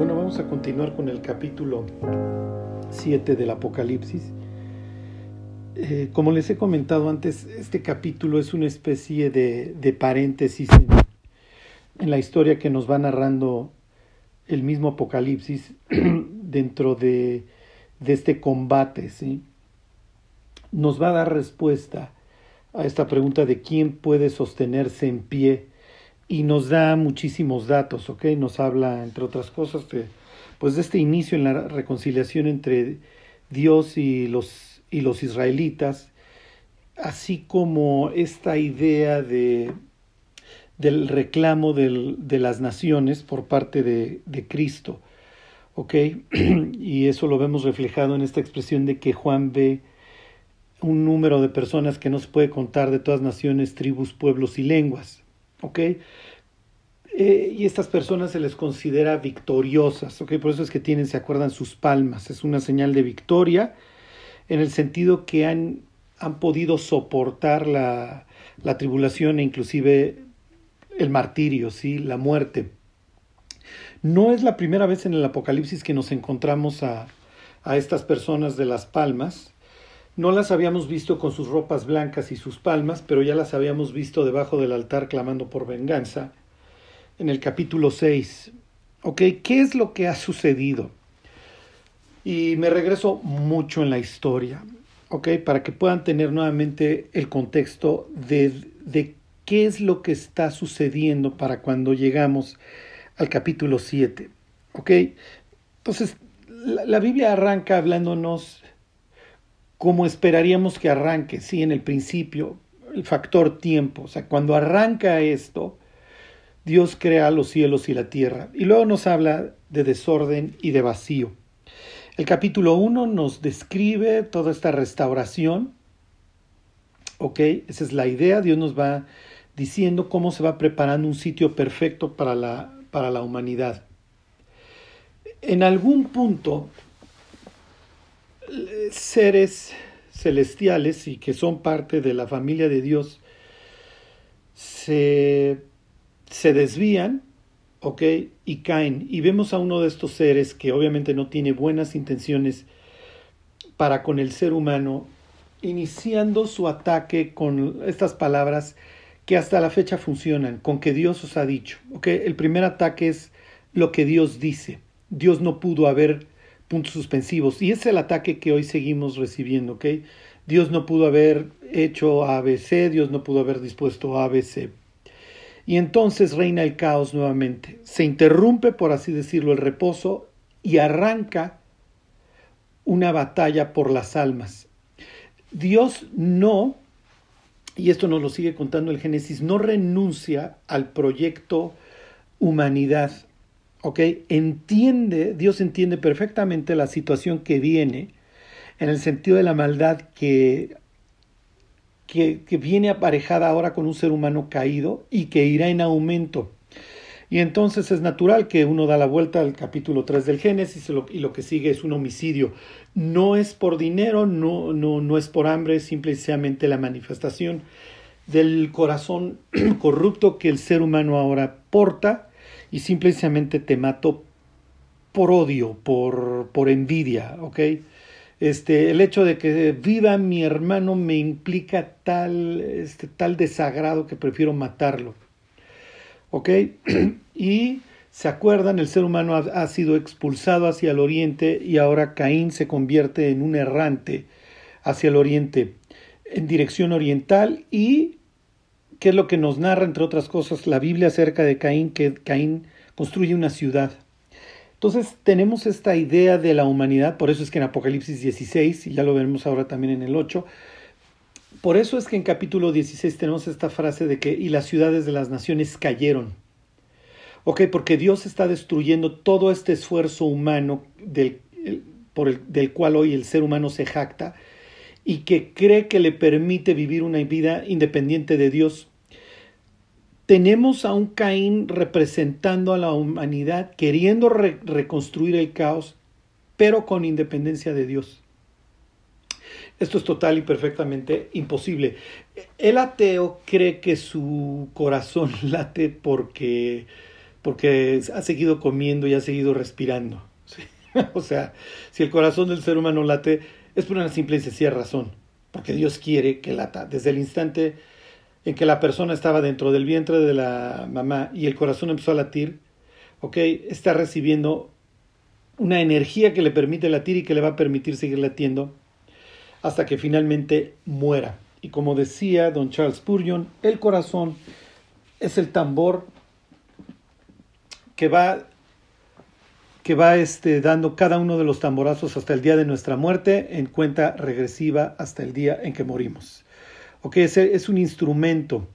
Bueno, vamos a continuar con el capítulo 7 del Apocalipsis. Eh, como les he comentado antes, este capítulo es una especie de, de paréntesis en, en, la historia que nos va narrando el mismo Apocalipsis dentro de, de este combate. ¿sí? Nos va a dar respuesta a esta pregunta de quién puede sostenerse en pie y nos da muchísimos datos, ¿ok? Nos habla, entre otras cosas, de, pues de este inicio en la reconciliación entre Dios y los, y los israelitas, así como esta idea de, del reclamo de las naciones por parte de, de Cristo, ¿ok? Y eso lo vemos reflejado en esta expresión de que Juan ve un número de personas que no se puede contar de todas naciones, tribus, pueblos y lenguas. ¿Ok? Eh, y estas personas se les considera victoriosas, ¿ok? Por eso es que tienen, se acuerdan, sus palmas. Es una señal de victoria en el sentido que han, han podido soportar la, la tribulación e inclusive el martirio, ¿sí? La muerte. No es la primera vez en el Apocalipsis que nos encontramos a, a estas personas de las palmas. No las habíamos visto con sus ropas blancas y sus palmas, pero ya las habíamos visto debajo del altar clamando por venganza en el capítulo 6. ¿Ok? ¿Qué es lo que ha sucedido? Y me regreso mucho en la historia, ¿ok? Para que puedan tener nuevamente el contexto de, de qué es lo que está sucediendo para cuando llegamos al capítulo 7, ¿ok? Entonces, la, la Biblia arranca hablándonos como esperaríamos que arranque, sí, en el principio, el factor tiempo. O sea, cuando arranca esto, Dios crea los cielos y la tierra. Y luego nos habla de desorden y de vacío. El capítulo 1 nos describe toda esta restauración. ¿Ok? Esa es la idea. Dios nos va diciendo cómo se va preparando un sitio perfecto para la, para la humanidad. En algún punto, seres celestiales y que son parte de la familia de Dios se, se desvían, ¿ok? Y caen. Y vemos a uno de estos seres que obviamente no tiene buenas intenciones para con el ser humano, iniciando su ataque con estas palabras que hasta la fecha funcionan, con que Dios os ha dicho, ¿ok? El primer ataque es lo que Dios dice. Dios no pudo haber puntos suspensivos. Y es el ataque que hoy seguimos recibiendo, ¿ok? Dios no pudo haber hecho ABC, Dios no pudo haber dispuesto ABC. Y entonces reina el caos nuevamente. Se interrumpe, por así decirlo, el reposo y arranca una batalla por las almas. Dios no, y esto nos lo sigue contando el Génesis, no renuncia al proyecto humanidad. ¿Ok? Entiende, Dios entiende perfectamente la situación que viene en el sentido de la maldad que, que, viene aparejada ahora con un ser humano caído y que irá en aumento. Y entonces es natural que uno da la vuelta al capítulo 3 del Génesis y lo, y lo que sigue es un homicidio. No es por dinero, no, no, no es por hambre, es simplemente la manifestación del corazón corrupto que el ser humano ahora porta y simplemente te mato por odio, por, por envidia, ¿ok? Este, el hecho de que viva mi hermano me implica tal, este, tal desagrado que prefiero matarlo. ¿Ok? y se acuerdan, el ser humano ha, ha, sido expulsado hacia el oriente y ahora Caín se convierte en un errante hacia el oriente, en dirección oriental y ¿Qué es lo que nos narra, entre otras cosas, la Biblia acerca de Caín? Que Caín construye una ciudad. Entonces tenemos esta idea de la humanidad, por eso es que en Apocalipsis 16, y ya lo veremos ahora también en el 8, por eso es que en capítulo 16 tenemos esta frase de que y las ciudades de las naciones cayeron. Ok, porque Dios está destruyendo todo este esfuerzo humano del, por el, del cual hoy el ser humano se jacta y que cree que le permite vivir una vida independiente de Dios tenemos a un Caín representando a la humanidad, queriendo re reconstruir el caos, pero con independencia de Dios. Esto es total y perfectamente imposible. El ateo cree que su corazón late porque porque ha seguido comiendo y ha seguido respirando. o sea, si el corazón del ser humano late, es por una simple y sencilla razón, porque Dios quiere que lata. Desde el instante en que la persona estaba dentro del vientre de la mamá y el corazón empezó a latir, ok, está recibiendo una energía que le permite latir y que le va a permitir seguir latiendo hasta que finalmente muera. Y como decía don Charles Spurgeon, el corazón es el tambor que va que va este, dando cada uno de los tamborazos hasta el día de nuestra muerte en cuenta regresiva hasta el día en que morimos. Ok, ese es un instrumento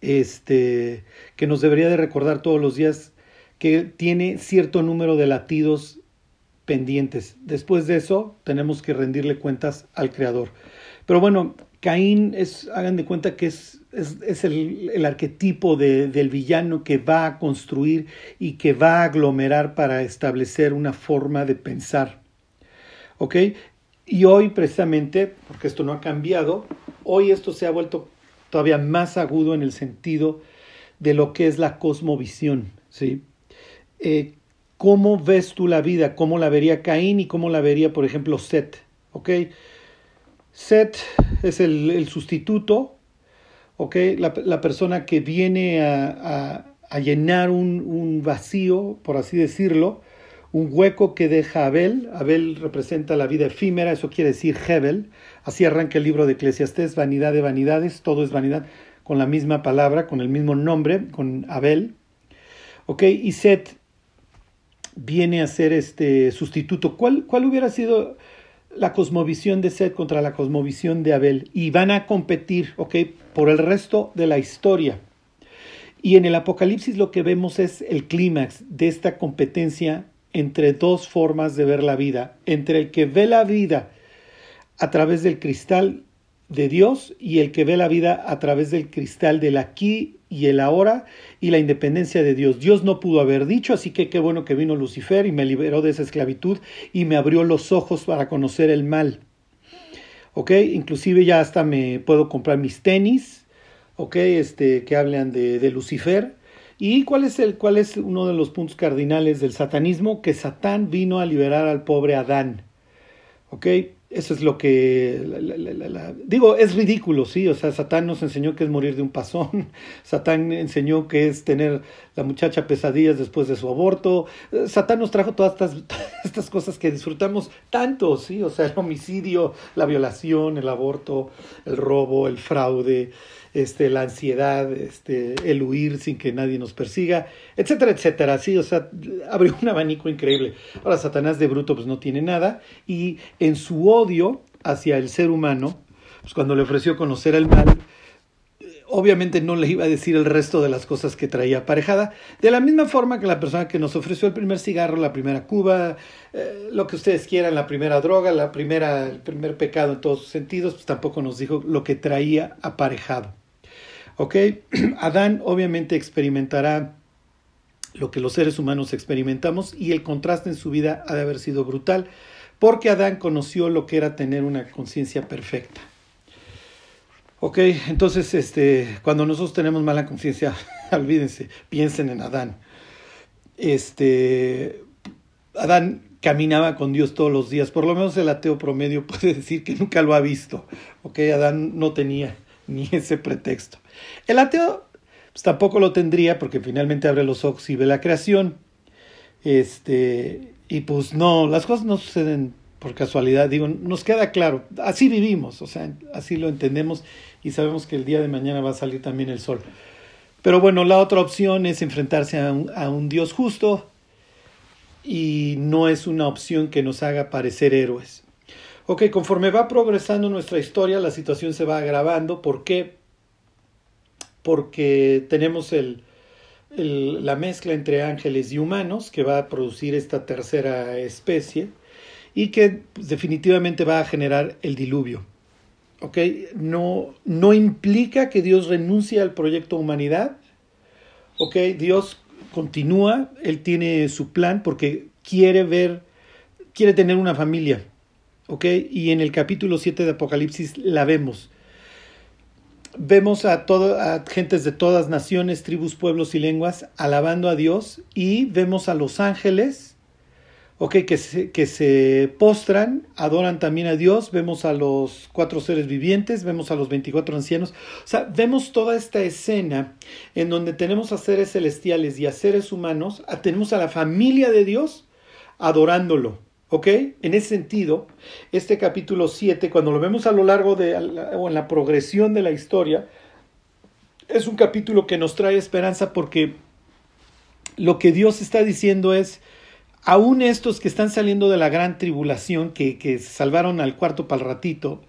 este, que nos debería de recordar todos los días que tiene cierto número de latidos pendientes. Después de eso, tenemos que rendirle cuentas al Creador. Pero bueno, Caín es, hagan de cuenta que es, es, el, el, arquetipo de, del villano que va a construir y que va a aglomerar para establecer una forma de pensar. ¿Ok? Y hoy precisamente, porque esto no ha cambiado, hoy esto se ha vuelto todavía más agudo en el sentido de lo que es la cosmovisión, ¿sí? Eh, ¿Cómo ves tú la vida? ¿Cómo la vería Caín y cómo la vería, por ejemplo, Set? ¿Ok? Set es el, sustituto, ¿ok? La, persona que viene a, llenar un, un, vacío, por así decirlo, un hueco que deja Abel. Abel representa la vida efímera, eso quiere decir Hebel. Así arranca el libro de Eclesiastés, vanidad de vanidades, todo es vanidad, con la misma palabra, con el mismo nombre, con Abel. Ok, y Set viene a ser este sustituto. ¿Cuál, cuál hubiera sido la cosmovisión de Set contra la cosmovisión de Abel? Y van a competir, ok, por el resto de la historia. Y en el Apocalipsis lo que vemos es el clímax de esta competencia entre dos formas de ver la vida, entre el que ve la vida a través del cristal de Dios y el que ve la vida a través del cristal del aquí y el ahora y la independencia de Dios. Dios no pudo haber dicho, así que qué bueno que vino Lucifer y me liberó de esa esclavitud y me abrió los ojos para conocer el mal. ¿Ok? Inclusive ya hasta me puedo comprar mis tenis, ¿ok? Este, que hablan de, de Lucifer ¿Y cuál es, el, cuál es uno de los puntos cardinales del satanismo? Que Satán vino a liberar al pobre Adán. ¿Ok? Eso es lo que... digo, es ridículo, sí. O sea, Satán nos enseñó que es morir de un pasón. Satán enseñó que es tener la muchacha pesadillas después de su aborto. Satán nos trajo todas estas, estas cosas que disfrutamos tanto, sí. O sea, el homicidio, la violación, el aborto, el robo, el fraude este, la ansiedad, este, el huir sin que nadie nos persiga, etcétera, etcétera. Sí, o sea, abrió un abanico increíble. Ahora, Satanás de bruto pues no tiene nada y en su odio hacia el ser humano, pues cuando le ofreció conocer el mal, obviamente no le iba a decir el resto de las cosas que traía aparejada, de la misma forma que la persona que nos ofreció el primer cigarro, la primera cuba, eh, lo que ustedes quieran, la primera droga, la primera, el primer pecado en todos sus sentidos, pues tampoco nos dijo lo que traía aparejado. ¿Ok? Adán obviamente experimentará lo que los seres humanos experimentamos y el contraste en su vida ha de haber sido brutal, porque Adán conoció lo que era tener una conciencia perfecta. Ok, entonces este, cuando nosotros tenemos mala conciencia, olvídense, piensen en Adán. Este, Adán caminaba con Dios todos los días, por lo menos el ateo promedio puede decir que nunca lo ha visto. Ok, Adán no tenía ni ese pretexto. El ateo pues, tampoco lo tendría porque finalmente abre los ojos y ve la creación. Este, y pues no, las cosas no suceden por casualidad, digo, nos queda claro, así vivimos, o sea, así lo entendemos y sabemos que el día de mañana va a salir también el sol. Pero bueno, la otra opción es enfrentarse a un, a un Dios justo y no es una opción que nos haga parecer héroes. Ok, conforme va progresando nuestra historia, la situación se va agravando. ¿Por qué? porque tenemos el, la mezcla entre ángeles y humanos que va a producir esta tercera especie y que definitivamente va a generar el diluvio. No, no implica que Dios renuncie al proyecto humanidad. ¿Okay? Dios continúa, Él tiene su plan porque quiere ver, quiere tener una familia. ¿Okay? Y en el capítulo 7 de Apocalipsis la vemos vemos a, todo, a gentes de todas naciones, tribus, pueblos y lenguas alabando a Dios y vemos a los ángeles, que, se, que se postran, adoran también a Dios, vemos a los cuatro seres vivientes, vemos a los 24 ancianos, o sea, vemos toda esta escena en donde tenemos a seres celestiales y a seres humanos, tenemos a la familia de Dios adorándolo. ¿Ok? En ese sentido, este capítulo 7, cuando lo vemos a lo largo de, o en la progresión de la historia, es un capítulo que nos trae esperanza porque lo que Dios está diciendo es, aún estos que están saliendo de la gran tribulación, que, que salvaron al cuarto para el ratito,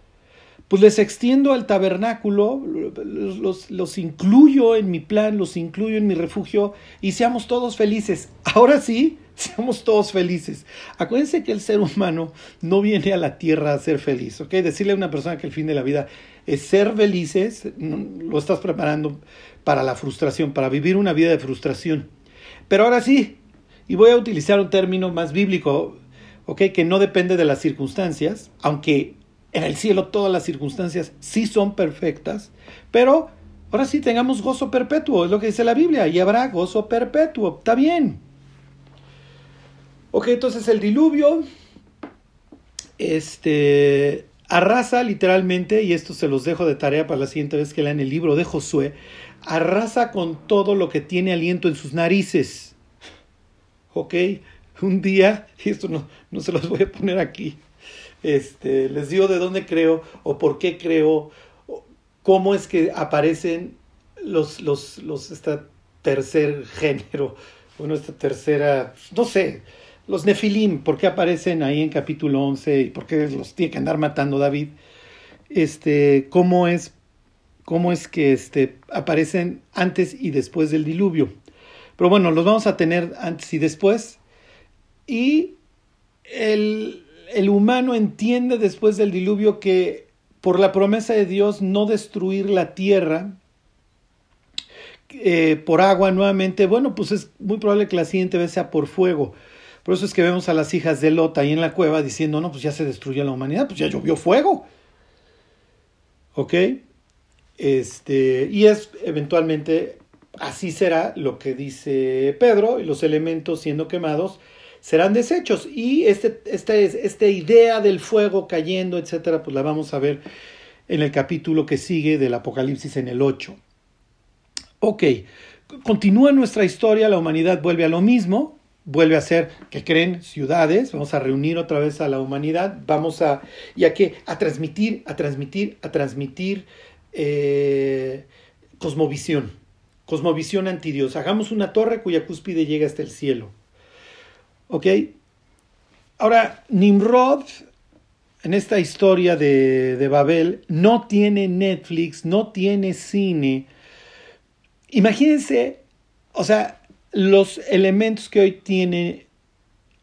pues les extiendo al tabernáculo, los, los, incluyo en mi plan, los incluyo en mi refugio y seamos todos felices. Ahora sí, seamos todos felices. Acuérdense que el ser humano no viene a la tierra a ser feliz, ¿ok? Decirle a una persona que el fin de la vida es ser felices, lo estás preparando para la frustración, para vivir una vida de frustración. Pero ahora sí, y voy a utilizar un término más bíblico, ¿ok? Que no depende de las circunstancias, aunque en el cielo todas las circunstancias sí son perfectas, pero ahora sí tengamos gozo perpetuo, es lo que dice la Biblia, y habrá gozo perpetuo, está bien. Ok, entonces el diluvio este, arrasa literalmente, y esto se los dejo de tarea para la siguiente vez que lean el libro de Josué, arrasa con todo lo que tiene aliento en sus narices. Ok, un día, y esto no, no se los voy a poner aquí, este, les digo de dónde creo o por qué creo, cómo es que aparecen los, los, los, esta tercer género, bueno, esta tercera, no sé, los Nefilim, ¿por qué aparecen ahí en capítulo 11 y por qué los tiene que andar matando David? Este, ¿cómo es, cómo es que este, aparecen antes y después del diluvio? Pero bueno, los vamos a tener antes y después. Y el, el humano entiende después del diluvio que por la promesa de Dios no destruir la tierra eh, por agua nuevamente, bueno, pues es muy probable que la siguiente vez sea por fuego. Por eso es que vemos a las hijas de Lot ahí en la cueva diciendo, no, pues ya se destruyó la humanidad, pues ya llovió fuego. ¿Ok? Este, y es eventualmente, así será lo que dice Pedro, y los elementos siendo quemados serán desechos. Y este, esta, esta idea del fuego cayendo, etcétera, pues la vamos a ver en el capítulo que sigue del Apocalipsis en el 8. Ok, continúa nuestra historia, la humanidad vuelve a lo mismo, vuelve a ser que creen ciudades, vamos a reunir otra vez a la humanidad, vamos a, y a qué, a transmitir, a transmitir, a transmitir eh, cosmovisión, cosmovisión anti Dios. Hagamos una torre cuya cúspide llega hasta el cielo. ¿Ok? Ahora, Nimrod, en esta historia de, de Babel, no tiene Netflix, no tiene cine. Imagínense, o sea, los elementos que hoy tienen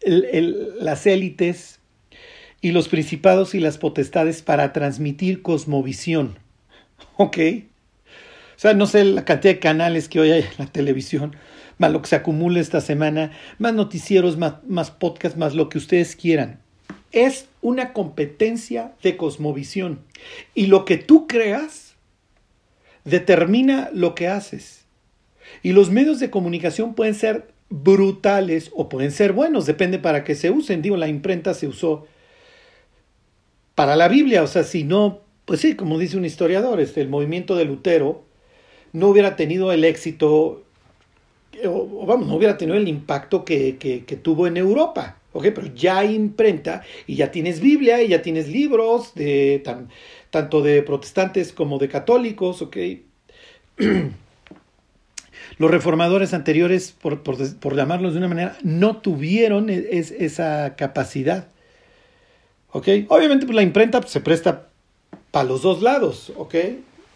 las élites y los principados y las potestades para transmitir cosmovisión. ¿Ok? O sea, no sé la cantidad de canales que hoy hay en la televisión, más lo que se acumula esta semana, más noticieros, más, más podcasts, más lo que ustedes quieran. Es una competencia de cosmovisión. Y lo que tú creas determina lo que haces. Y los medios de comunicación pueden ser brutales o pueden ser buenos, depende para qué se usen. Digo, la imprenta se usó para la Biblia, o sea, si no, pues sí, como dice un historiador, este, el movimiento de Lutero no hubiera tenido el éxito, o, vamos, no hubiera tenido el impacto que, que, tuvo en Europa. ¿ok? Pero ya hay imprenta y ya tienes Biblia y ya tienes libros de tan, tanto de protestantes como de católicos, ¿ok? Los reformadores anteriores, por, por, llamarlos de una manera, no tuvieron e, esa capacidad. ¿Ok? Obviamente pues, la imprenta pues, se presta para los dos lados. ¿Ok?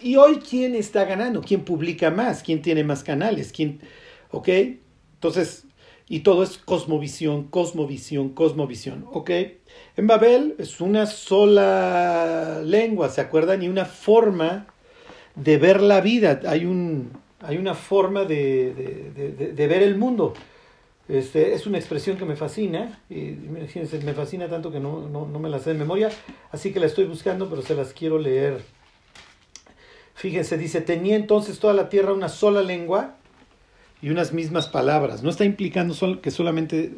Y hoy, ¿quién está ganando? ¿Quién publica más? ¿Quién tiene más canales? ¿Quién? ¿Ok? Entonces, y todo es cosmovisión, cosmovisión, cosmovisión. ¿Ok? En Babel es una sola lengua, ¿se acuerdan? Y una forma de ver la vida. Hay un, hay una forma de, ver el mundo. Este, es una expresión que me fascina, y me fascina tanto que no, me la sé de memoria, así que la estoy buscando, pero se las quiero leer. Fíjense, dice, tenía entonces toda la tierra una sola lengua y unas mismas palabras. No está implicando que solamente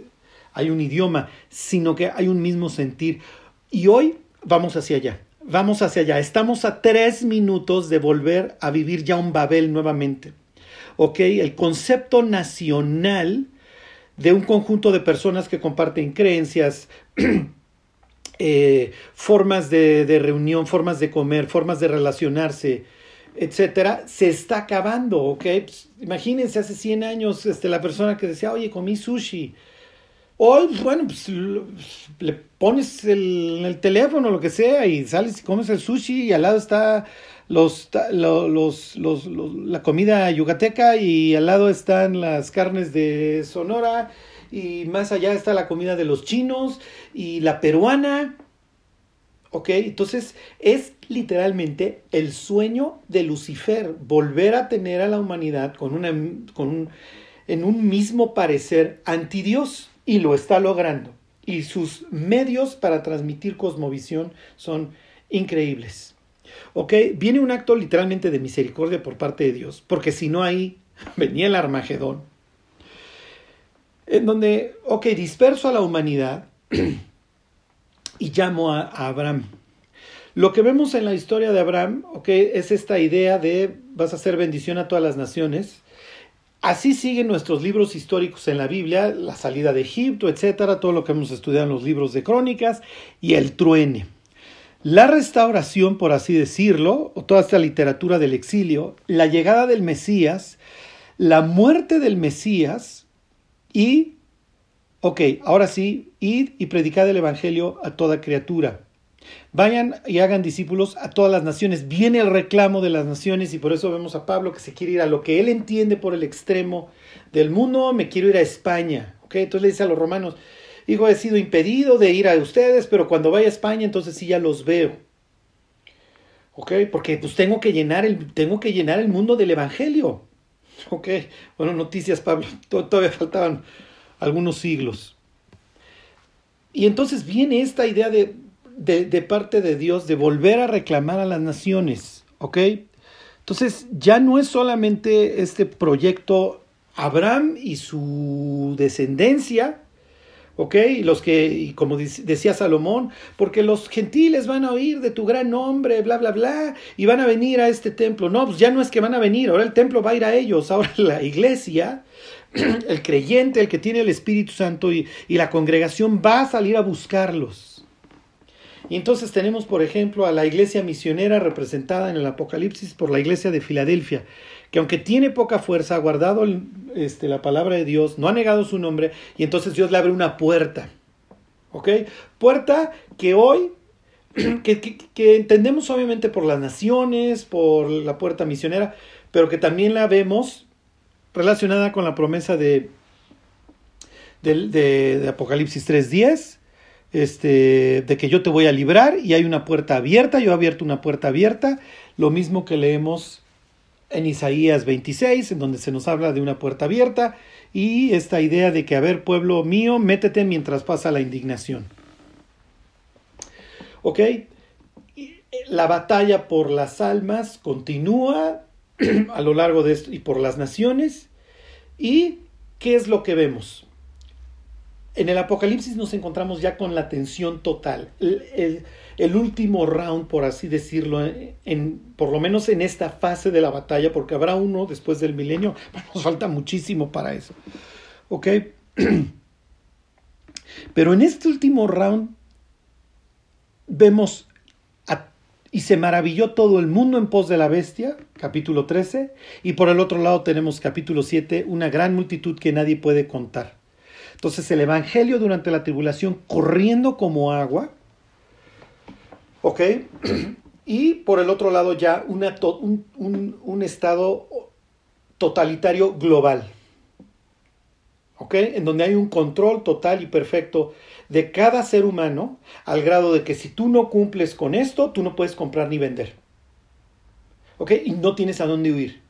hay un idioma, sino que hay un mismo sentir. Y hoy vamos hacia allá, vamos hacia allá. Estamos a tres minutos de volver a vivir ya un Babel nuevamente. ¿Ok? El concepto nacional de un conjunto de personas que comparten creencias, eh, formas de, de, reunión, formas de comer, formas de relacionarse, etcétera, se está acabando, ¿ok? Pues, imagínense hace 100 años este, la persona que decía, oye, comí sushi. Hoy, bueno, pues le pones el, el teléfono, lo que sea, y sales y comes el sushi y al lado está los, los, los, la comida yucateca y al lado están las carnes de Sonora y más allá está la comida de los chinos y la peruana. Entonces es literalmente el sueño de Lucifer, volver a tener a la humanidad con con un, en un mismo parecer anti Dios y lo está logrando. Y sus medios para transmitir cosmovisión son increíbles. ¿Ok? Viene un acto literalmente de misericordia por parte de Dios, porque si no ahí venía el Armagedón, en donde, ok, disperso a la humanidad y llamo a, Abraham. Lo que vemos en la historia de Abraham, ok, es esta idea de vas a hacer bendición a todas las naciones. Así siguen nuestros libros históricos en la Biblia, la salida de Egipto, etcétera, todo lo que hemos estudiado en los libros de crónicas y el truene. La restauración, por así decirlo, o toda esta literatura del exilio, la llegada del Mesías, la muerte del Mesías y, ok, ahora sí, id y predicad el Evangelio a toda criatura. Vayan y hagan discípulos a todas las naciones. Viene el reclamo de las naciones y por eso vemos a Pablo que se quiere ir a lo que él entiende por el extremo del mundo. Me quiero ir a España. ¿ok? Entonces le dice a los romanos, Digo, he sido impedido de ir a ustedes, pero cuando vaya a España, entonces sí ya los veo. ¿Ok? Porque pues tengo que llenar el, tengo que llenar el mundo del Evangelio. ¿Ok? Bueno, noticias, Pablo. Todavía faltaban algunos siglos. Y entonces viene esta idea de, de, parte de Dios de volver a reclamar a las naciones. ¿Ok? Entonces ya no es solamente este proyecto Abraham y su descendencia, ¿ok? Los que, y como decía Salomón, porque los gentiles van a oír de tu gran nombre, bla, bla, bla, y van a venir a este templo. No, pues ya no es que van a venir, ahora el templo va a ir a ellos, ahora la iglesia, el creyente, el que tiene el Espíritu Santo y, y la congregación va a salir a buscarlos. Y entonces tenemos, por ejemplo, a la iglesia misionera representada en el Apocalipsis por la iglesia de Filadelfia, que aunque tiene poca fuerza, ha guardado este, la palabra de Dios, no ha negado su nombre, y entonces Dios le abre una puerta. ¿Ok? Puerta que hoy, que, que, entendemos obviamente por las naciones, por la puerta misionera, pero que también la vemos relacionada con la promesa de, de, Apocalipsis 3.10, este, de que yo te voy a librar y hay una puerta abierta, yo he abierto una puerta abierta, lo mismo que leemos en Isaías 26, en donde se nos habla de una puerta abierta y esta idea de que, a ver, pueblo mío, métete mientras pasa la indignación. ¿Ok? La batalla por las almas continúa a lo largo de esto y por las naciones. ¿Y qué es lo que vemos? En el Apocalipsis nos encontramos ya con la tensión total. El, último round, por así decirlo, en, por lo menos en esta fase de la batalla, porque habrá uno después del milenio, nos falta muchísimo para eso. ¿Ok? Pero en este último round vemos, y se maravilló todo el mundo en pos de la bestia, capítulo 13, y por el otro lado tenemos capítulo 7, una gran multitud que nadie puede contar. Entonces el Evangelio durante la tribulación corriendo como agua, ¿ok? Y por el otro lado ya un, estado totalitario global, ¿ok? En donde hay un control total y perfecto de cada ser humano al grado de que si tú no cumples con esto, tú no puedes comprar ni vender. ¿Ok? Y no tienes a dónde huir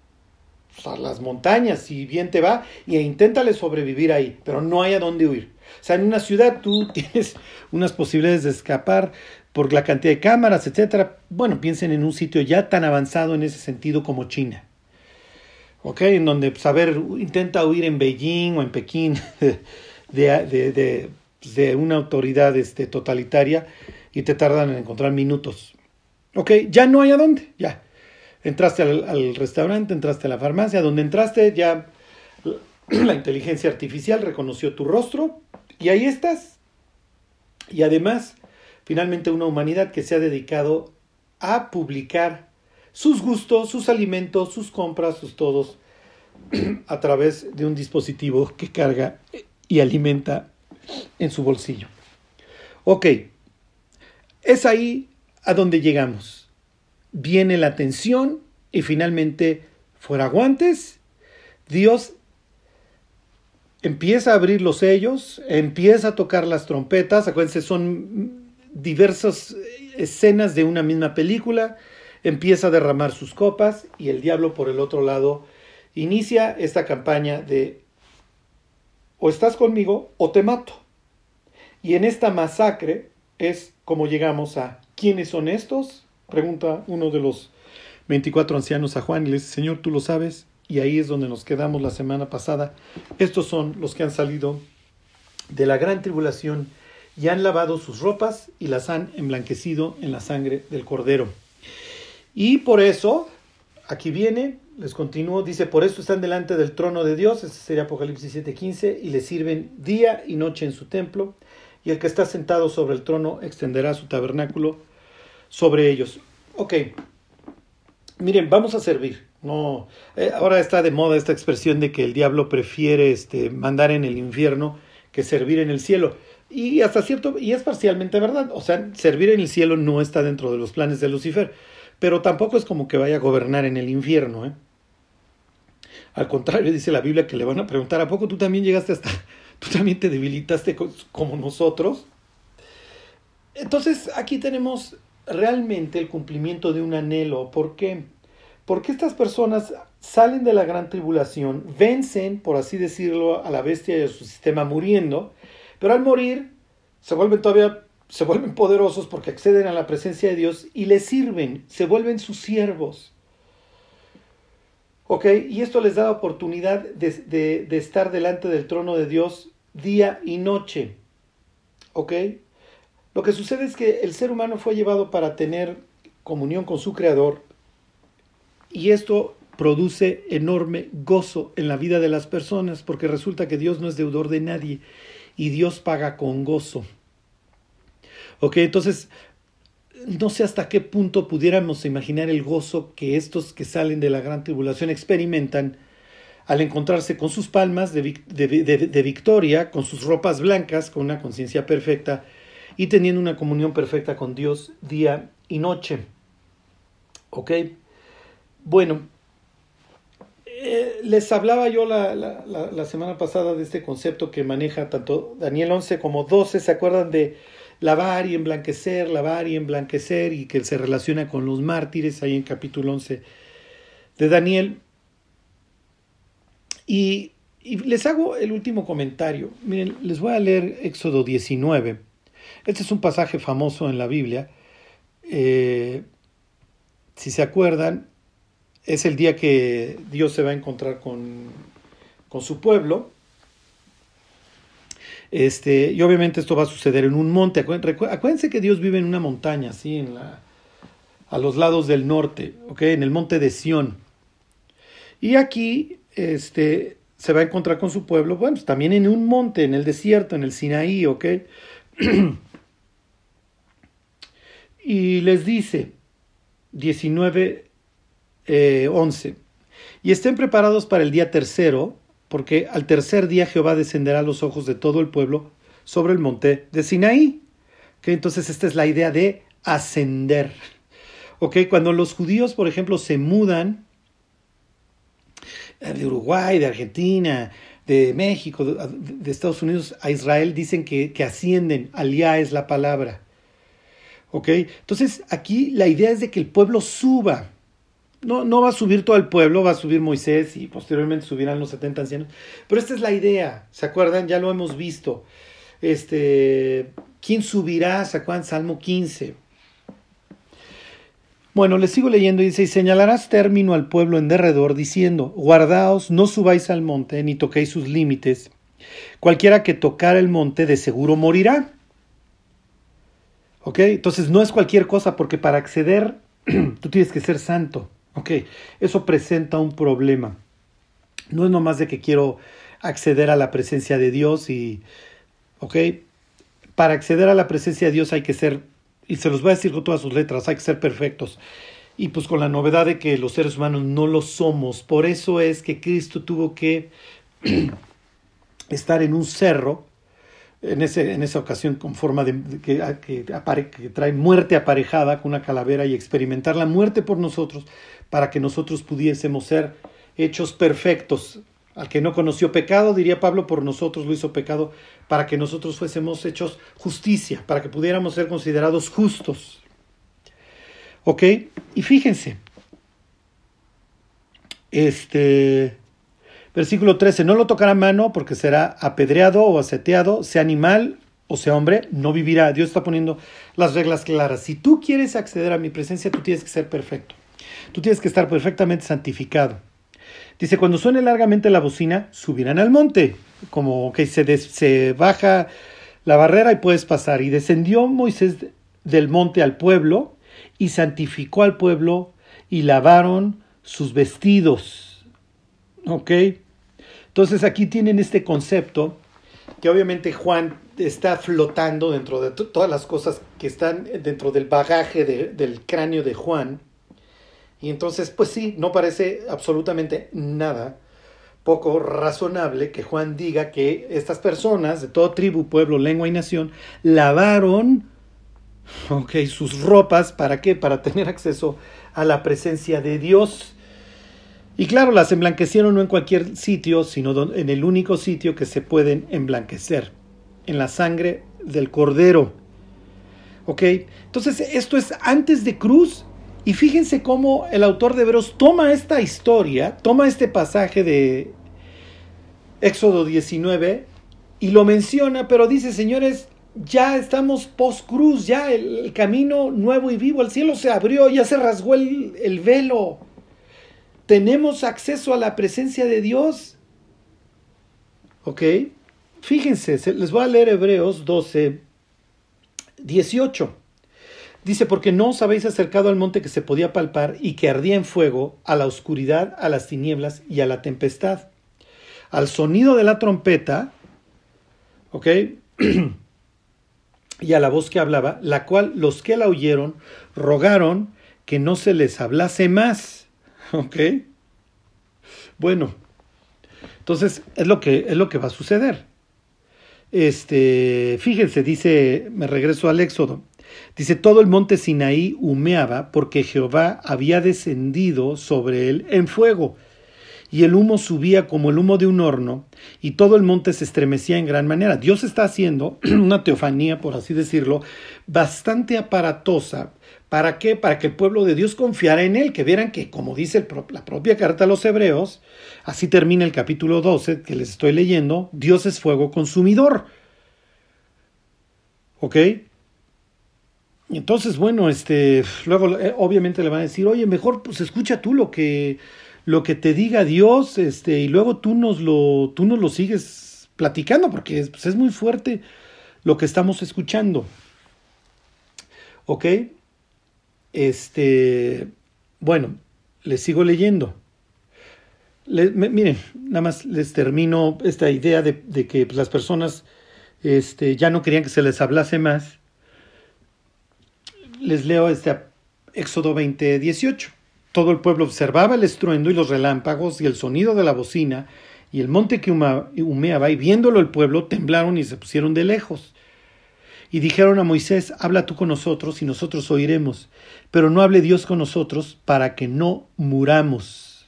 a las montañas, si bien te va, y inténtale sobrevivir ahí, pero no hay a dónde huir. O sea, en una ciudad tú tienes unas posibilidades de escapar por la cantidad de cámaras, etcétera. Bueno, piensen en un sitio ya tan avanzado en ese sentido como China. ¿Ok? En donde, pues, a ver, intenta huir en Beijing o en Pekín de, una autoridad este, totalitaria y te tardan en encontrar minutos. ¿Ok? Ya no hay a dónde, ya. Entraste al, al restaurante, entraste a la farmacia, donde entraste ya la inteligencia artificial reconoció tu rostro y ahí estás. Y además, finalmente una humanidad que se ha dedicado a publicar sus gustos, sus alimentos, sus compras, sus todos, a través de un dispositivo que carga y alimenta en su bolsillo. Ok, es ahí a donde llegamos. Viene la tensión y finalmente, fuera guantes, Dios empieza a abrir los sellos, empieza a tocar las trompetas, acuérdense, son diversas escenas de una misma película, empieza a derramar sus copas y el diablo por el otro lado inicia esta campaña de o estás conmigo o te mato. Y en esta masacre es como llegamos a ¿quiénes son estos? Pregunta uno de los 24 ancianos a Juan y le dice, Señor, tú lo sabes y ahí es donde nos quedamos la semana pasada. Estos son los que han salido de la gran tribulación y han lavado sus ropas y las han emblanquecido en la sangre del cordero. Y por eso, aquí viene, les continúo, dice, por eso están delante del trono de Dios, este sería Apocalipsis 7:15, y le sirven día y noche en su templo, y el que está sentado sobre el trono extenderá su tabernáculo sobre ellos. Ok, miren, vamos a servir. No, eh, ahora está de moda esta expresión de que el diablo prefiere este, mandar en el infierno que servir en el cielo. Y hasta cierto, y es parcialmente verdad. O sea, servir en el cielo no está dentro de los planes de Lucifer, pero tampoco es como que vaya a gobernar en el infierno. ¿eh? Al contrario, dice la Biblia que le van a preguntar, ¿a poco tú también llegaste hasta, tú también te debilitaste como nosotros? Entonces, aquí tenemos realmente el cumplimiento de un anhelo. ¿Por qué? Porque estas personas salen de la gran tribulación, vencen, por así decirlo, a la bestia y a su sistema muriendo, pero al morir se vuelven todavía, se vuelven poderosos porque acceden a la presencia de Dios y le sirven, se vuelven sus siervos. ¿Ok? Y esto les da la oportunidad de, de estar delante del trono de Dios día y noche. ¿Ok? Lo que sucede es que el ser humano fue llevado para tener comunión con su Creador, y esto produce enorme gozo en la vida de las personas, porque resulta que Dios no es deudor de nadie y Dios paga con gozo. Ok, entonces, no sé hasta qué punto pudiéramos imaginar el gozo que estos que salen de la gran tribulación experimentan al encontrarse con sus palmas de, victoria, con sus ropas blancas, con una conciencia perfecta y teniendo una comunión perfecta con Dios día y noche. ¿Ok? Bueno, eh, les hablaba yo la, la, semana pasada de este concepto que maneja tanto Daniel 11 como 12, ¿se acuerdan de lavar y emblanquecer, lavar y emblanquecer y que se relaciona con los mártires ahí en capítulo 11 de Daniel? Y, les hago el último comentario. Miren, les voy a leer Éxodo 19. Este es un pasaje famoso en la Biblia. Eh, si se acuerdan, es el día que Dios se va a encontrar con, con su pueblo. Este, y obviamente esto va a suceder en un monte. Acuérdense que Dios vive en una montaña, ¿sí? en a los lados del norte, ¿okay? en el monte de Sión. Y aquí este, se va a encontrar con su pueblo, bueno, pues también en un monte, en el desierto, en el Sinaí, ¿ok? y les dice, 19 11. Eh, y estén preparados para el día tercero, porque al tercer día Jehová descenderá los ojos de todo el pueblo sobre el monte de Sinaí. que Entonces esta es la idea de ascender. ¿Ok? Cuando los judíos, por ejemplo, se mudan de Uruguay, de Argentina, de México, de, Estados Unidos a Israel, dicen que, que ascienden. Aliá es la palabra. ¿Ok? Entonces aquí la idea es de que el pueblo suba no, no va a subir todo el pueblo, va a subir Moisés y posteriormente subirán los 70 ancianos. Pero esta es la idea, ¿se acuerdan? Ya lo hemos visto. Este, ¿quién subirá? ¿Se acuerdan? Salmo 15. Bueno, le sigo leyendo y dice, y señalarás término al pueblo en derredor, diciendo, guardaos, no subáis al monte, ni toquéis sus límites. Cualquiera que tocar el monte de seguro morirá. ¿Ok? Entonces no es cualquier cosa, porque para acceder tú tienes que ser santo. ¿Ok? Eso presenta un problema. No es nomás de que quiero acceder a la presencia de Dios y, ¿ok? Para acceder a la presencia de Dios hay que ser y se los voy a decir con todas sus letras, hay que ser perfectos. Y pues con la novedad de que los seres humanos no lo somos. Por eso es que Cristo tuvo que estar en un cerro, en, ese, en esa ocasión con forma de que, que, que trae muerte aparejada con una calavera y experimentar la muerte por nosotros para que nosotros pudiésemos ser hechos perfectos. Al que no conoció pecado, diría Pablo, por nosotros lo hizo pecado para que nosotros fuésemos hechos justicia, para que pudiéramos ser considerados justos. ¿Ok? Y fíjense, este, versículo 13, no lo tocará mano porque será apedreado o aseteado, sea animal o sea hombre, no vivirá. Dios está poniendo las reglas claras. Si tú quieres acceder a mi presencia, tú tienes que ser perfecto. Tú tienes que estar perfectamente santificado. Dice, cuando suene largamente la bocina, subirán al monte, como que se, se baja la barrera y puedes pasar. Y descendió Moisés del monte al pueblo y santificó al pueblo y lavaron sus vestidos. ¿Ok? Entonces aquí tienen este concepto que obviamente Juan está flotando dentro de todas las cosas que están dentro del bagaje del cráneo de Juan y entonces, pues sí, no parece absolutamente nada poco razonable que Juan diga que estas personas de toda tribu, pueblo, lengua y nación lavaron okay, sus ropas, ¿para qué? Para tener acceso a la presencia de Dios. Y claro, las emblanquecieron no en cualquier sitio, sino en el único sitio que se pueden emblanquecer, en la sangre del cordero. ¿Ok? Entonces, esto es antes de cruz y fíjense cómo el autor de Hebreos toma esta historia, toma este pasaje de Éxodo 19 y lo menciona, pero dice, señores, ya estamos post-cruz, ya el, camino nuevo y vivo, el cielo se abrió, ya se rasgó el, el velo. Tenemos acceso a la presencia de Dios. ¿Ok? Fíjense, les voy a leer Hebreos 12, 18. Dice, porque no os habéis acercado al monte que se podía palpar y que ardía en fuego, a la oscuridad, a las tinieblas y a la tempestad. Al sonido de la trompeta, ¿ok? y a la voz que hablaba, la cual los que la oyeron rogaron que no se les hablase más. ¿Ok? Bueno, entonces es lo que, es lo que va a suceder. Este, fíjense, dice, me regreso al Éxodo. Dice, todo el monte Sinaí humeaba porque Jehová había descendido sobre él en fuego, y el humo subía como el humo de un horno, y todo el monte se estremecía en gran manera. Dios está haciendo una teofanía, por así decirlo, bastante aparatosa. ¿Para qué? Para que el pueblo de Dios confiara en él, que vieran que, como dice la propia carta a los hebreos, así termina el capítulo 12 que les estoy leyendo, Dios es fuego consumidor. ¿Ok? Entonces, bueno, este, luego eh, obviamente le van a decir, oye, mejor pues escucha tú lo que, lo que te diga Dios, este, y luego tú nos lo, tú nos lo sigues platicando, porque pues, es muy fuerte lo que estamos escuchando. ¿Ok? Este, bueno, les sigo leyendo. miren, nada más les termino esta idea de, de que pues, las personas este, ya no querían que se les hablase más les leo este Éxodo 20, 18. Todo el pueblo observaba el estruendo y los relámpagos y el sonido de la bocina, y el monte que humeaba, y viéndolo el pueblo, temblaron y se pusieron de lejos. Y dijeron a Moisés, habla tú con nosotros y nosotros oiremos, pero no hable Dios con nosotros para que no muramos.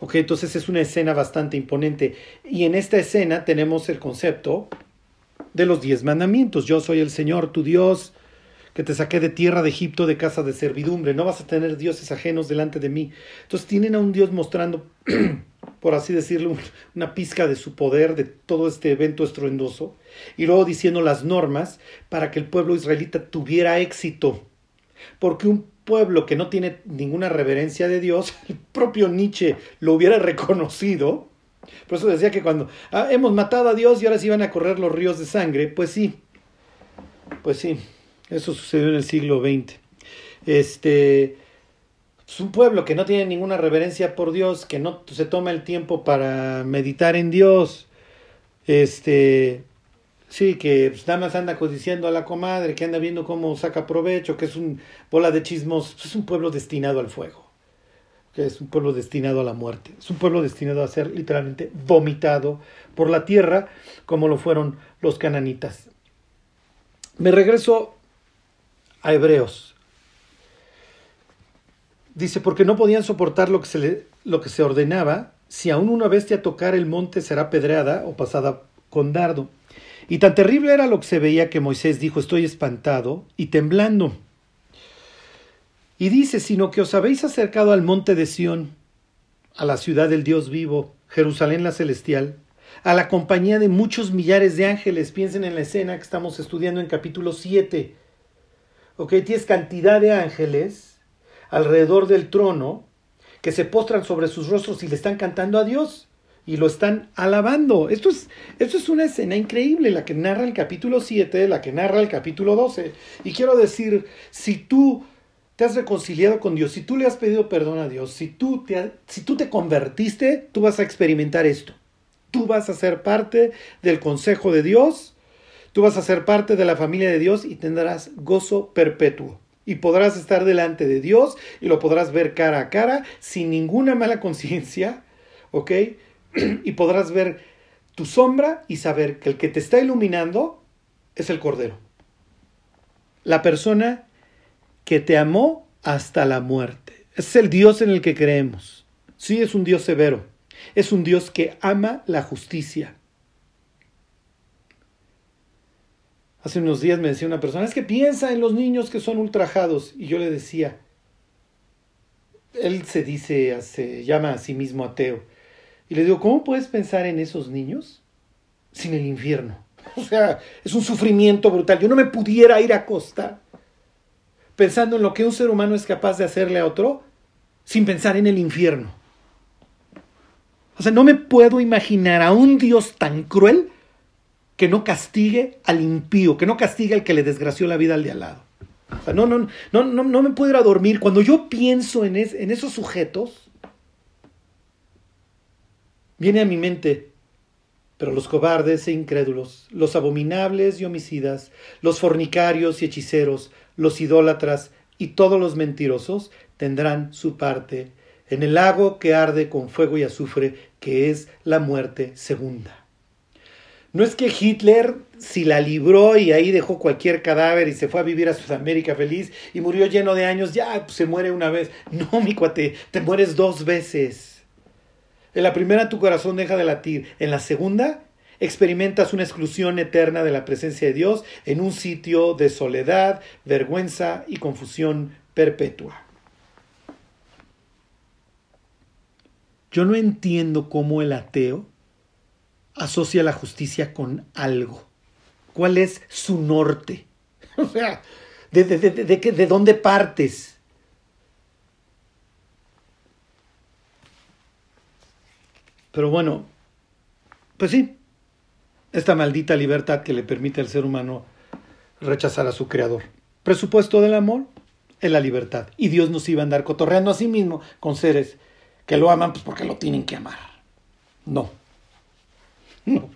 Ok, entonces es una escena bastante imponente. Y en esta escena tenemos el concepto de los diez mandamientos. Yo soy el Señor, tu Dios, que te saqué de tierra de Egipto, de casa de servidumbre. No vas a tener dioses ajenos delante de mí. Entonces tienen a un Dios mostrando por así decirlo, una pizca de su poder, de todo este evento estruendoso, y luego diciendo las normas para que el pueblo israelita tuviera éxito. Porque un pueblo que no tiene ninguna reverencia de Dios, el propio Nietzsche lo hubiera reconocido. Por eso decía que cuando ah, hemos matado a Dios y ahora sí van a correr los ríos de sangre, pues sí, pues sí, eso sucedió en el siglo XX. Este, es un pueblo que no tiene ninguna reverencia por Dios, que no se toma el tiempo para meditar en Dios. Este, sí, que pues, nada más anda codiciando a la comadre, que anda viendo cómo saca provecho, que es un bola de chismos, es un pueblo destinado al fuego, que es un pueblo destinado a la muerte, es un pueblo destinado a ser literalmente vomitado por la tierra, como lo fueron los cananitas. Me regreso a Hebreos. Dice, porque no podían soportar lo que se, lo que se ordenaba, si aún una bestia tocar el monte será pedreada o pasada con dardo. Y tan terrible era lo que se veía que Moisés dijo, estoy espantado y temblando. Y dice, sino que os habéis acercado al monte de Sión, a la ciudad del Dios vivo, Jerusalén la celestial, a la compañía de muchos millares de ángeles. Piensen en la escena que estamos estudiando en capítulo 7. Ok, tienes cantidad de ángeles alrededor del trono que se postran sobre sus rostros y le están cantando a Dios y lo están alabando. Esto es, esto es una escena increíble, la que narra el capítulo 7, la que narra el capítulo 12. Y quiero decir, si tú te has reconciliado con Dios, si tú le has pedido perdón a Dios, si tú te, si tú te convertiste, tú vas a experimentar esto. Tú vas a ser parte del consejo de Dios, tú vas a ser parte de la familia de Dios y tendrás gozo perpetuo y podrás estar delante de Dios y lo podrás ver cara a cara sin ninguna mala conciencia, ¿ok? y podrás ver tu sombra y saber que el que te está iluminando es el Cordero. La persona que te amó hasta la muerte. Es el Dios en el que creemos. Sí, es un Dios severo. Es un Dios que ama la justicia. Hace unos días me decía una persona, es que piensa en los niños que son ultrajados. Y yo le decía, él se dice, se llama a sí mismo ateo. Y le digo, ¿cómo puedes pensar en esos niños sin el infierno? O sea, es un sufrimiento brutal. Yo no me pudiera ir a costa pensando en lo que un ser humano es capaz de hacerle a otro sin pensar en el infierno. O sea, no me puedo imaginar a un Dios tan cruel que no castigue al impío, que no castigue al que le desgració la vida al de al lado. O sea, no, no, no, no, no me puedo ir a dormir. Cuando yo pienso en, en esos sujetos, viene a mi mente, pero los cobardes e incrédulos, los abominables y homicidas, los fornicarios y hechiceros, los idólatras y todos los mentirosos tendrán su parte en el lago que arde con fuego y azufre, que es la muerte segunda. No es que Hitler, si la libró y ahí dejó cualquier cadáver y se fue a vivir a Sudamérica feliz y murió lleno de años, ya pues, se muere una vez. No, mi cuate, te mueres dos veces. En la primera tu corazón deja de latir, en la segunda experimentas una exclusión eterna de la presencia de Dios en un sitio de soledad, vergüenza y confusión perpetua. Yo no entiendo cómo el ateo asocia la justicia con algo. ¿Cuál es su norte? O sea, ¿de, de, de, de dónde partes? Pero bueno, pues sí, esta maldita libertad que le permite al ser humano rechazar a su creador. Presupuesto del amor es la libertad. Y Dios nos iba a andar cotorreando a sí mismo con seres que lo aman pues porque lo tienen que amar. No. No.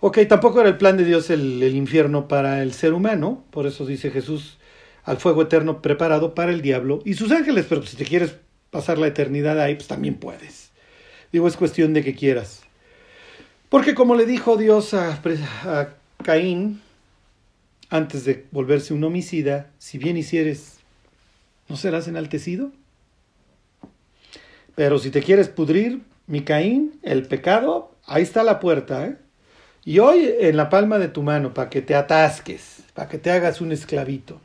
Ok, tampoco era el plan de Dios el, el, infierno para el ser humano, por eso dice Jesús al fuego eterno preparado para el diablo y sus ángeles, pero si te quieres pasar la eternidad ahí, pues también puedes. Digo, es cuestión de que quieras. Porque como le dijo Dios a, a Caín, antes de volverse un homicida, si bien hicieres, ¿no serás enaltecido? Pero si te quieres pudrir, mi Caín, el pecado, ahí está la puerta, ¿eh? Y hoy en la palma de tu mano, para que te atasques, para que te hagas un esclavito.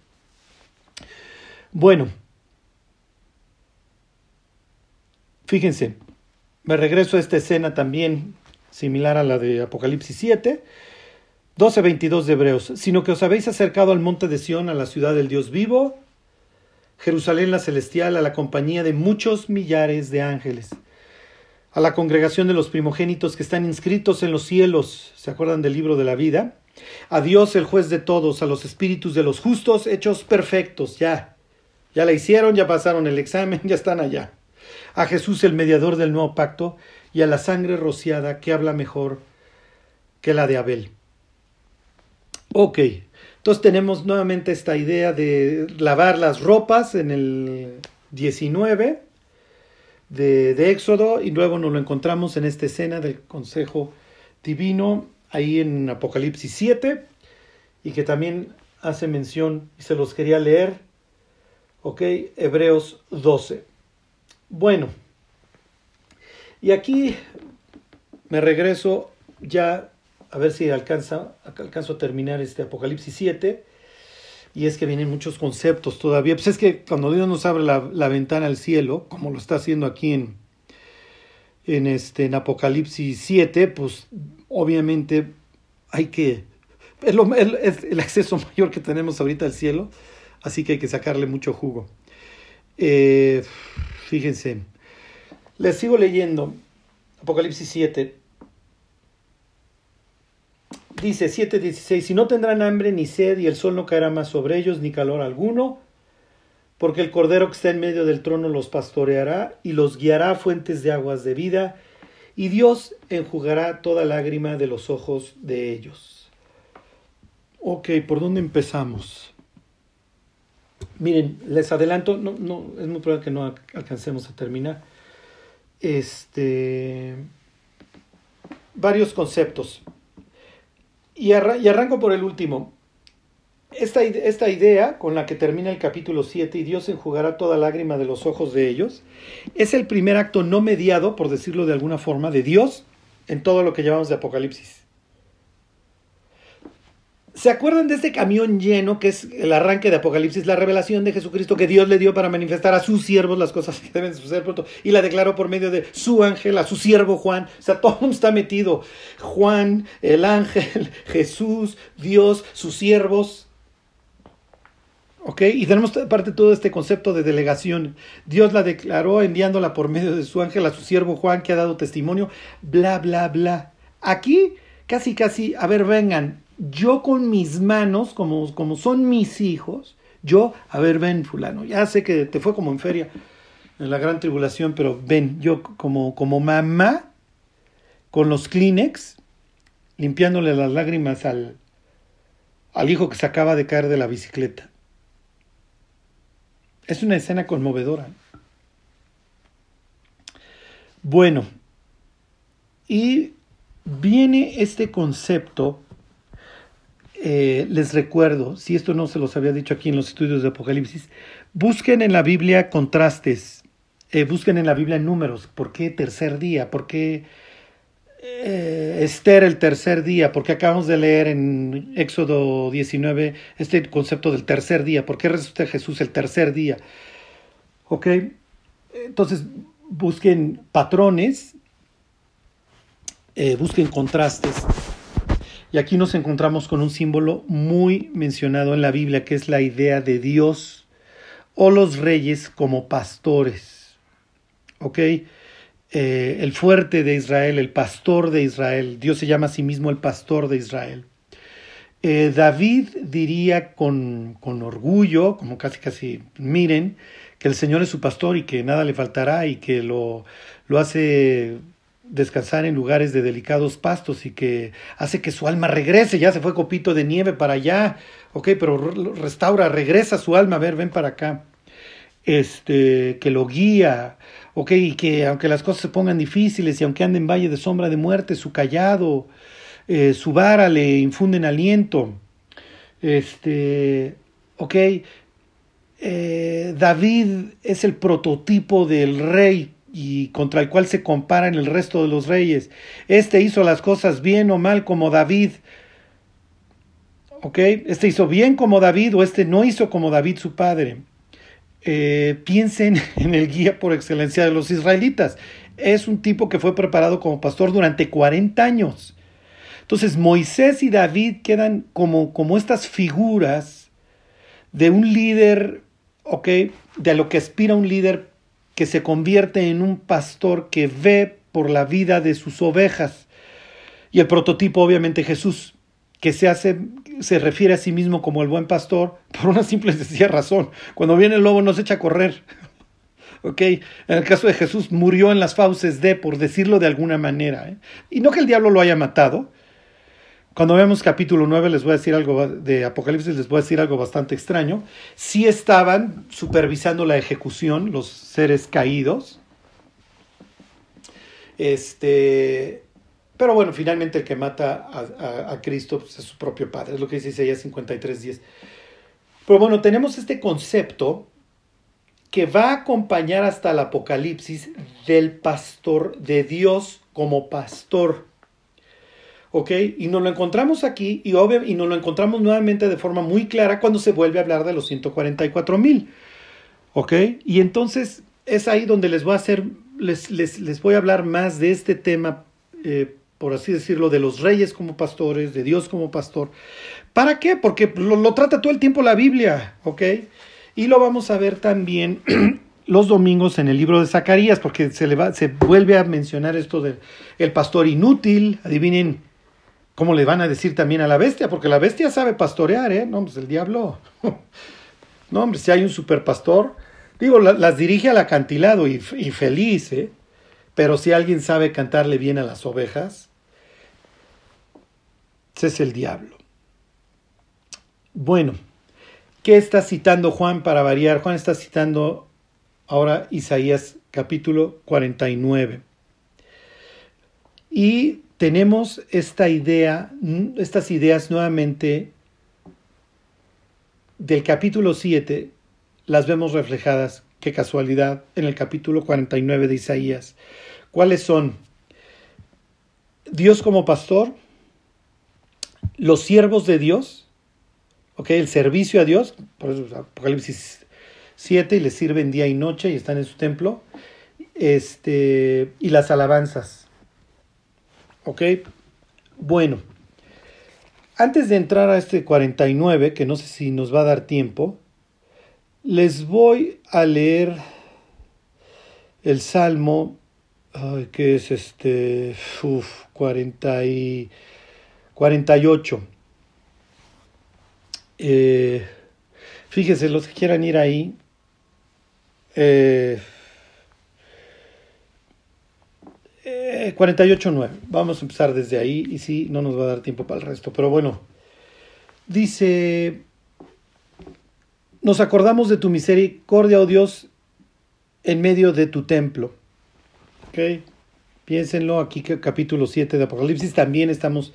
Bueno, fíjense, me regreso a esta escena también similar a la de Apocalipsis 7, 12.22 de Hebreos, sino que os habéis acercado al monte de Sión, a la ciudad del Dios vivo, Jerusalén la celestial, a la compañía de muchos millares de ángeles, a la congregación de los primogénitos que están inscritos en los cielos, ¿se acuerdan del libro de la vida? A Dios el juez de todos, a los espíritus de los justos hechos perfectos, ya, ya la hicieron, ya pasaron el examen, ya están allá. A Jesús el mediador del nuevo pacto y a la sangre rociada que habla mejor que la de Abel. Ok, entonces tenemos nuevamente esta idea de lavar las ropas en el 19 de, Éxodo y luego nos lo encontramos en esta escena del consejo divino ahí en Apocalipsis 7 y que también hace mención y se los quería leer, ok, Hebreos 12. Bueno, y aquí me regreso ya a ver si alcanza, alcanzo a terminar este Apocalipsis 7. Y es que vienen muchos conceptos todavía. Pues es que cuando Dios nos abre la, ventana al cielo, como lo está haciendo aquí en, en, este, en Apocalipsis 7, pues obviamente hay que... Es, es, el acceso mayor que tenemos ahorita al cielo, así que hay que sacarle mucho jugo. Eh, fíjense, les sigo leyendo Apocalipsis 7. Dice 7:16, si no tendrán hambre ni sed y el sol no caerá más sobre ellos ni calor alguno, porque el cordero que está en medio del trono los pastoreará y los guiará a fuentes de aguas de vida, y Dios enjugará toda lágrima de los ojos de ellos. Ok, ¿por dónde empezamos? Miren, les adelanto, no, no, es muy probable que no alcancemos a terminar este, varios conceptos. Y, arranco por el último. Esta, esta, idea con la que termina el capítulo 7 y Dios enjugará toda lágrima de los ojos de ellos, es el primer acto no mediado, por decirlo de alguna forma, de Dios en todo lo que llamamos de Apocalipsis. ¿Se acuerdan de este camión lleno que es el arranque de Apocalipsis, la revelación de Jesucristo que Dios le dio para manifestar a sus siervos las cosas que deben suceder pronto y la declaró por medio de su ángel, a su siervo Juan? O sea, todo está metido. Juan, el ángel, Jesús, Dios, sus siervos. ¿Ok? Y tenemos parte todo este concepto de delegación. Dios la declaró enviándola por medio de su ángel a su siervo Juan que ha dado testimonio, bla, bla, bla. Aquí, casi, casi, a ver, vengan, yo con mis manos, como, como son mis hijos, yo, a ver, ven, fulano, ya sé que te fue como en feria, en la gran tribulación, pero ven, yo como, como mamá, con los Kleenex, limpiándole las lágrimas al, al hijo que se acaba de caer de la bicicleta. Es una escena conmovedora. Bueno, y viene este concepto eh, les recuerdo, si esto no se los había dicho aquí en los estudios de Apocalipsis, busquen en la Biblia contrastes, eh, busquen en la Biblia números, ¿por qué tercer día? ¿Por qué eh, Esther el tercer día? ¿Por qué acabamos de leer en Éxodo 19 este concepto del tercer día? ¿Por qué resucita Jesús el tercer día? ¿Ok? Entonces, busquen patrones, busquen contrastes y aquí nos encontramos con un símbolo muy mencionado en la Biblia, que es la idea de Dios o los reyes como pastores. ¿Ok? Eh, el fuerte de Israel, el pastor de Israel. Dios se llama a sí mismo el pastor de Israel. Eh, David diría con, con orgullo, como casi casi, miren, que el Señor es su pastor y que nada le faltará y que lo, lo hace descansar en lugares de delicados pastos y que hace que su alma regrese, ya se fue copito de nieve para allá, ok, pero restaura, regresa su alma, a ver, ven para acá, este, que lo guía, ok, y que aunque las cosas se pongan difíciles y aunque ande en valle de sombra de muerte, su callado, eh, su vara le infunden aliento, este, ok, eh, David es el prototipo del rey y contra el cual se comparan el resto de los reyes. Este hizo las cosas bien o mal como David. ¿Ok? Este hizo bien como David o este no hizo como David su padre. Eh, piensen en el guía por excelencia de los israelitas. es un tipo que fue preparado como pastor durante 40 años. Entonces Moisés y David quedan como, como estas figuras de un líder, ¿ok? De lo que aspira un líder que se convierte en un pastor que ve por la vida de sus ovejas. Y el prototipo obviamente Jesús, que se hace se refiere a sí mismo como el buen pastor por una simple y sencilla razón. Cuando viene el lobo no se echa a correr. ¿Ok? En el caso de Jesús murió en las fauces de, por decirlo de alguna manera. ¿eh? Y no que el diablo lo haya matado. Cuando vemos capítulo 9 les voy a decir algo de Apocalipsis, les voy a decir algo bastante extraño. Sí estaban supervisando la ejecución los seres caídos. Este, pero bueno, finalmente el que mata a, Cristo pues, es su propio padre, es lo que dice Isaías 53.10. Pero bueno, tenemos este concepto que va a acompañar hasta el Apocalipsis del pastor, de Dios como pastor. ¿Ok? Y nos lo encontramos aquí y, obvio, y nos lo encontramos nuevamente de forma muy clara cuando se vuelve a hablar de los 144 mil. ¿Ok? Y entonces es ahí donde les voy a hacer, les, les, voy a hablar más de este tema eh, por así decirlo, de los reyes como pastores, de Dios como pastor. ¿Para qué? Porque lo, trata todo el tiempo la Biblia, ¿ok? Y lo vamos a ver también los domingos en el libro de Zacarías, porque se, le va, se vuelve a mencionar esto del el pastor inútil. Adivinen cómo le van a decir también a la bestia, porque la bestia sabe pastorear, ¿eh? No, pues el diablo. no, hombre, si hay un super pastor, digo, las dirige al acantilado y feliz, ¿eh? Pero si alguien sabe cantarle bien a las ovejas, ese es el diablo. Bueno, ¿qué está citando Juan para variar? Juan está citando ahora Isaías capítulo 49. Y tenemos esta idea, estas ideas nuevamente del capítulo 7, las vemos reflejadas, qué casualidad, en el capítulo 49 de Isaías. ¿Cuáles son? Dios como pastor, los siervos de Dios, okay, el servicio a Dios, por eso Apocalipsis 7, y les sirven día y noche y están en su templo, este, y las alabanzas. ¿Ok? Bueno, antes de entrar a este 49, que no sé si nos va a dar tiempo, les voy a leer el Salmo, que es este, uf, 40 y... 48. Eh, fíjese, los que quieran ir ahí. Eh, 48.9. Eh, Vamos a empezar desde ahí y sí, no nos va a dar tiempo para el resto. Pero bueno, dice, nos acordamos de tu misericordia, oh Dios, en medio de tu templo. ¿Ok? Piénsenlo, aquí capítulo 7 de Apocalipsis también estamos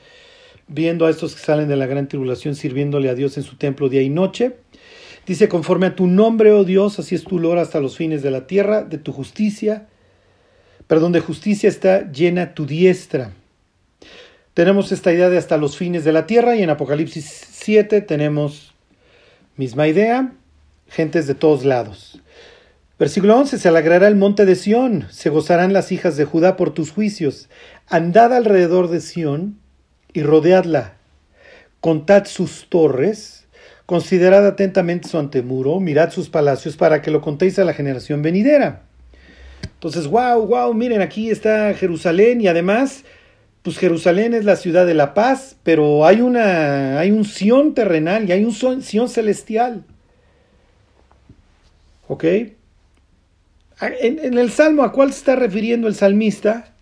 viendo a estos que salen de la gran tribulación sirviéndole a Dios en su templo día y noche. Dice, conforme a tu nombre, oh Dios, así es tu lor hasta los fines de la tierra, de tu justicia, perdón, de justicia está llena tu diestra. Tenemos esta idea de hasta los fines de la tierra y en Apocalipsis 7 tenemos misma idea, gentes de todos lados. Versículo 11, se alegrará el monte de Sión, se gozarán las hijas de Judá por tus juicios. Andad alrededor de Sión y rodeadla. Contad sus torres, considerad atentamente su antemuro, mirad sus palacios para que lo contéis a la generación venidera. Entonces, wow, wow, miren, aquí está Jerusalén y además, pues Jerusalén es la ciudad de la paz, pero hay una, hay un Sión terrenal y hay un Sión celestial. ¿Ok? En, en, el Salmo, ¿a cuál se está refiriendo el salmista?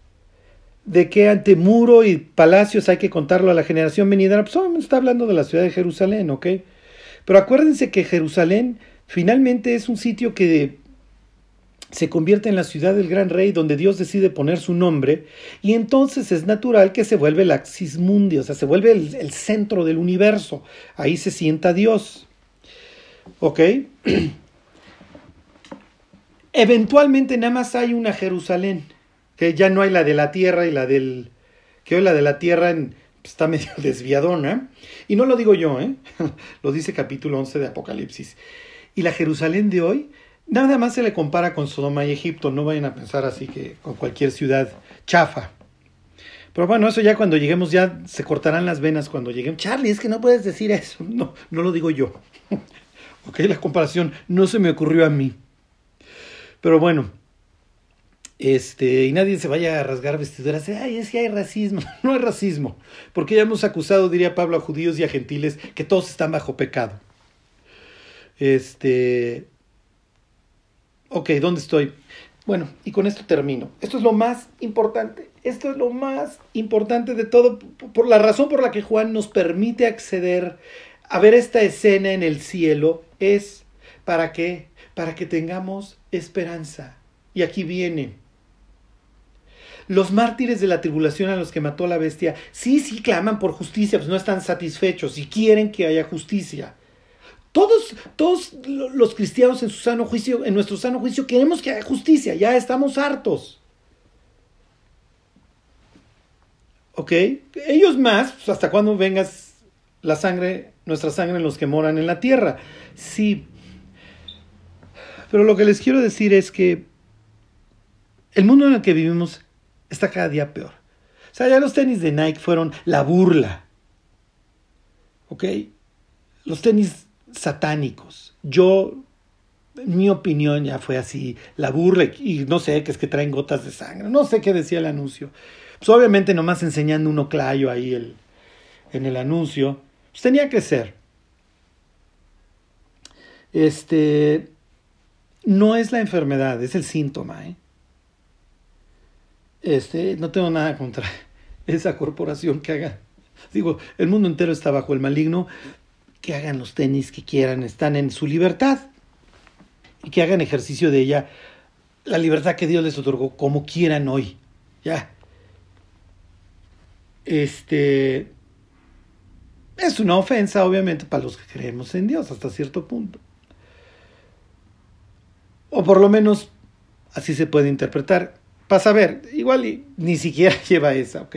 de que ante muro y palacios hay que contarlo a la generación venidera, pues está hablando de la ciudad de Jerusalén, ¿ok? Pero acuérdense que Jerusalén finalmente es un sitio que se convierte en la ciudad del gran rey donde Dios decide poner su nombre y entonces es natural que se vuelve el axis mundi, o sea, se vuelve el, centro del universo. Ahí se sienta Dios. ¿Ok? Eventualmente nada más hay una Jerusalén que ya no hay la de la tierra y la del... que hoy la de la tierra en, está medio desviadona. Y no lo digo yo, ¿eh? lo dice capítulo 11 de Apocalipsis. Y la Jerusalén de hoy nada más se le compara con Sodoma y Egipto, no vayan a pensar así que con cualquier ciudad chafa. Pero bueno, eso ya cuando lleguemos ya se cortarán las venas cuando lleguemos. Charlie, es que no puedes decir eso. No, no lo digo yo. ok, la comparación no se me ocurrió a mí. Pero bueno, este, y nadie se vaya a rasgar vestiduras. Ay, es que hay racismo. No hay racismo. Porque ya hemos acusado, diría Pablo, a judíos y a gentiles que todos están bajo pecado. Este. Ok, ¿dónde estoy? Bueno, y con esto termino. Esto es lo más importante. Esto es lo más importante de todo. Por la razón por la que Juan nos permite acceder a ver esta escena en el cielo es para que, para que tengamos esperanza. Y aquí viene. Los mártires de la tribulación a los que mató la bestia, sí, sí claman por justicia, pues no están satisfechos y quieren que haya justicia. Todos, todos los cristianos en su sano juicio, en nuestro sano juicio, queremos que haya justicia, ya estamos hartos. ¿Ok? Ellos más, pues, hasta cuando vengas la sangre, nuestra sangre en los que moran en la tierra. Sí. Pero lo que les quiero decir es que el mundo en el que vivimos está cada día peor. O sea, ya los tenis de Nike fueron la burla. ¿Ok? Los tenis satánicos. Yo, en mi opinión, ya fue así, la burla y no sé, que es que traen gotas de sangre, no sé qué decía el anuncio. Pues obviamente nomás enseñando un oclayo ahí el, en el anuncio, pues tenía que ser. Este, no es la enfermedad, es el síntoma, ¿eh? Este, no tengo nada contra esa corporación que haga. Digo, el mundo entero está bajo el maligno, que hagan los tenis que quieran, están en su libertad y que hagan ejercicio de ella, la libertad que Dios les otorgó como quieran hoy. Ya. Este es una ofensa, obviamente, para los que creemos en Dios hasta cierto punto. O por lo menos así se puede interpretar. Para saber, igual ni siquiera lleva esa, ¿ok?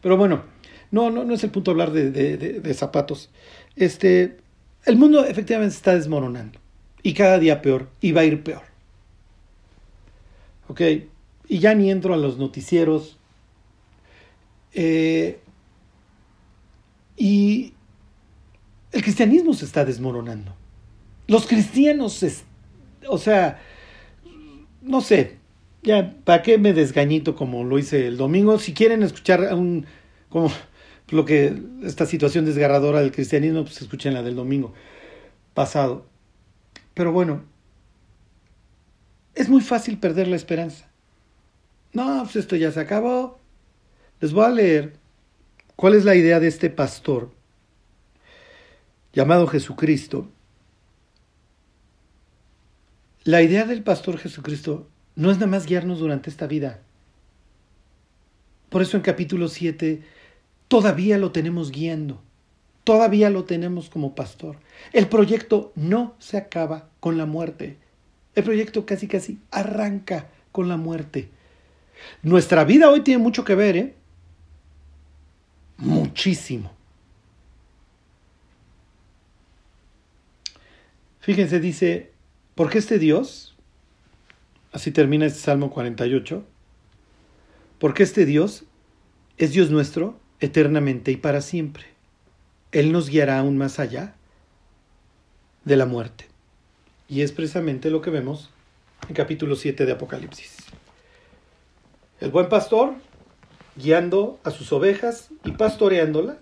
Pero bueno, no, no, no es el punto hablar de, de zapatos. Este, el mundo efectivamente se está desmoronando y cada día peor y va a ir peor. ¿Ok? Y ya ni entro a los noticieros. Eh, y el cristianismo se está desmoronando. Los cristianos, o sea, no sé, ya, ¿para qué me desgañito como lo hice el domingo? Si quieren escuchar un, como lo que esta situación desgarradora del cristianismo, pues escuchen la del domingo pasado. Pero bueno, es muy fácil perder la esperanza. No, pues esto ya se acabó. Les voy a leer cuál es la idea de este pastor llamado Jesucristo. La idea del pastor Jesucristo no es nada más guiarnos durante esta vida. Por eso en capítulo 7 todavía lo tenemos guiando, todavía lo tenemos como pastor. El proyecto no se acaba con la muerte. El proyecto casi casi arranca con la muerte. Nuestra vida hoy tiene mucho que ver, ¿eh? Muchísimo. Fíjense, dice, porque este Dios, así termina este Salmo 48, porque este Dios es Dios nuestro eternamente y para siempre. Él nos guiará aún más allá de la muerte. Y es precisamente lo que vemos en capítulo 7 de Apocalipsis. El buen pastor guiando a sus ovejas y pastoreándola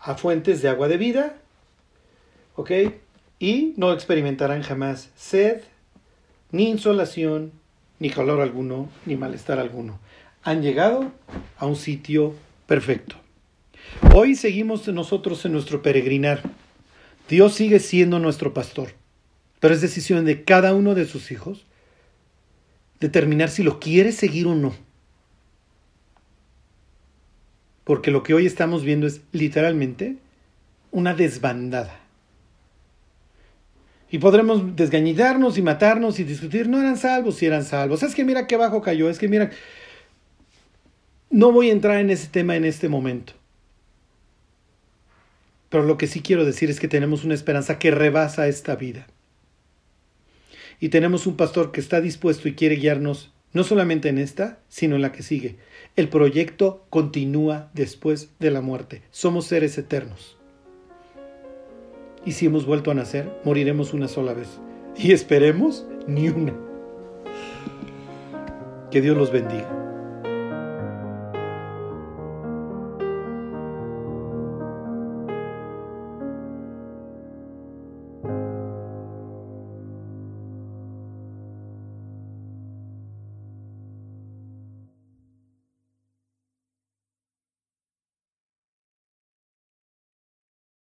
a fuentes de agua de vida, ¿ok? Y no experimentarán jamás sed, ni insolación, ni calor alguno, ni malestar alguno. Han llegado a un sitio perfecto. Hoy seguimos nosotros en nuestro peregrinar. Dios sigue siendo nuestro pastor, pero es decisión de cada uno de sus hijos determinar si lo quiere seguir o no. Porque lo que hoy estamos viendo es literalmente una desbandada. Y podremos desgañitarnos y matarnos y discutir, no eran salvos, si eran salvos. Es que mira qué bajo cayó, es que mira, no voy a entrar en ese tema en este momento. Pero lo que sí quiero decir es que tenemos una esperanza que rebasa esta vida. y tenemos un pastor que está dispuesto y quiere guiarnos no solamente en esta, sino en la que sigue. El proyecto continúa después de la muerte. Somos seres eternos. Y si hemos vuelto a nacer, moriremos una sola vez. Y esperemos ni una. Que Dios los bendiga.